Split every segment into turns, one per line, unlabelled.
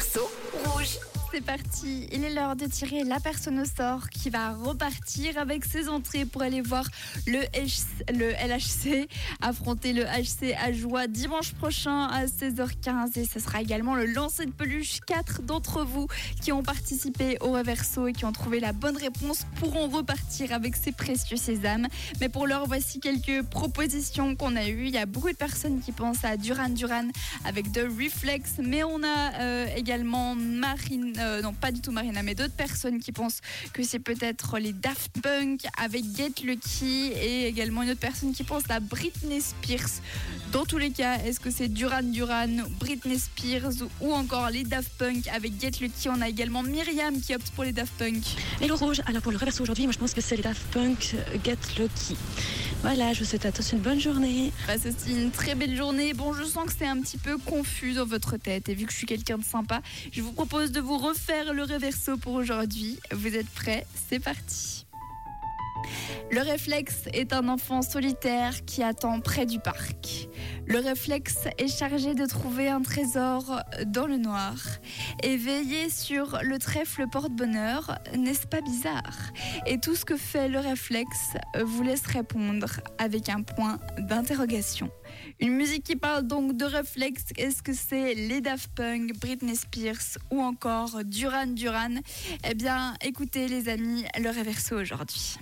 rouge.
C'est parti, il est l'heure de tirer la personne au sort qui va repartir avec ses entrées pour aller voir le, LHC, affronter le HC à Joie dimanche prochain à 16h15 et ce sera également le lancer de peluche. Quatre d'entre vous qui ont participé au reverso et qui ont trouvé la bonne réponse pourront repartir avec ces précieux sésames. Mais pour l'heure, voici quelques propositions qu'on a eues. Il y a beaucoup de personnes qui pensent à Duran Duran avec The Reflex, mais on a euh, également Marine, euh, non pas du tout Marina, mais d'autres personnes qui pensent que c'est peut-être les Daft Punk avec Get Lucky et également une autre personne qui pense à Britney Spears. Dans tous les cas, est-ce que c'est Duran Duran, Britney Spears ou encore les Daft Punk avec Get Lucky? On a également Myriam qui opte pour les Daft Punk.
Et le rouge, alors pour le reverso aujourd'hui, moi je pense que c'est les Daft Punk euh, Get Lucky. Voilà, je vous souhaite à tous une bonne journée.
Passe aussi une très belle journée. Bon, je sens que c'est un petit peu confus dans votre tête. Et vu que je suis quelqu'un de sympa, je vous propose de vous refaire le reverso pour aujourd'hui. Vous êtes prêts? C'est parti. Le réflexe est un enfant solitaire qui attend près du parc. Le réflexe est chargé de trouver un trésor dans le noir et veiller sur le trèfle porte-bonheur, n'est-ce pas bizarre? Et tout ce que fait le réflexe vous laisse répondre avec un point d'interrogation. Une musique qui parle donc de réflexe, est-ce que c'est les Daft Punk, Britney Spears ou encore Duran Duran? Eh bien, écoutez les amis, le réverso aujourd'hui.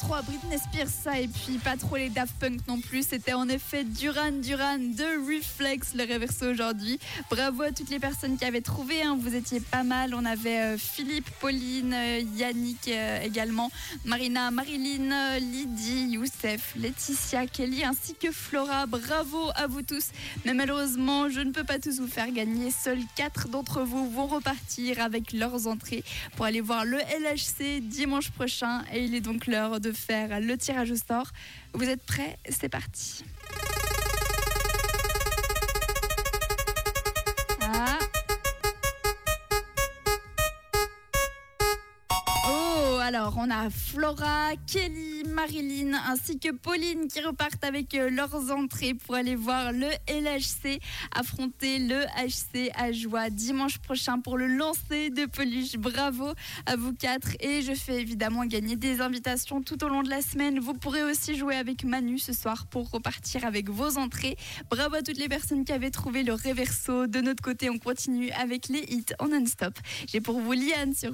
Trop à Britney Spears ça et puis pas trop les Daft Punk non plus. C'était en effet Duran Duran de Reflex le réverso aujourd'hui. Bravo à toutes les personnes qui avaient trouvé. hein. Vous étiez pas mal. On avait euh, Philippe, Pauline, euh, Yannick euh, également, Marina, Marilyn, Lydie, Youssef, Laetitia, Kelly ainsi que Flora. Bravo à vous tous. Mais malheureusement, je ne peux pas tous vous faire gagner. Seuls quatre d'entre vous vont repartir avec leurs entrées pour aller voir le LHC dimanche prochain. Et il est donc l'heure de faire le tirage au sort. Vous êtes prêts? C'est parti. Alors on a Flora, Kelly, Marilyn ainsi que Pauline qui repartent avec euh, leurs entrées pour aller voir le LHC affronter le HC à Joie dimanche prochain pour le lancer de peluche. Bravo à vous quatre et je fais évidemment gagner des invitations tout au long de la semaine. Vous pourrez aussi jouer avec Manu ce soir pour repartir avec vos entrées. Bravo à toutes les personnes qui avaient trouvé le réverso. De notre côté, on continue avec les hits en non-stop. J'ai pour vous Liane sur.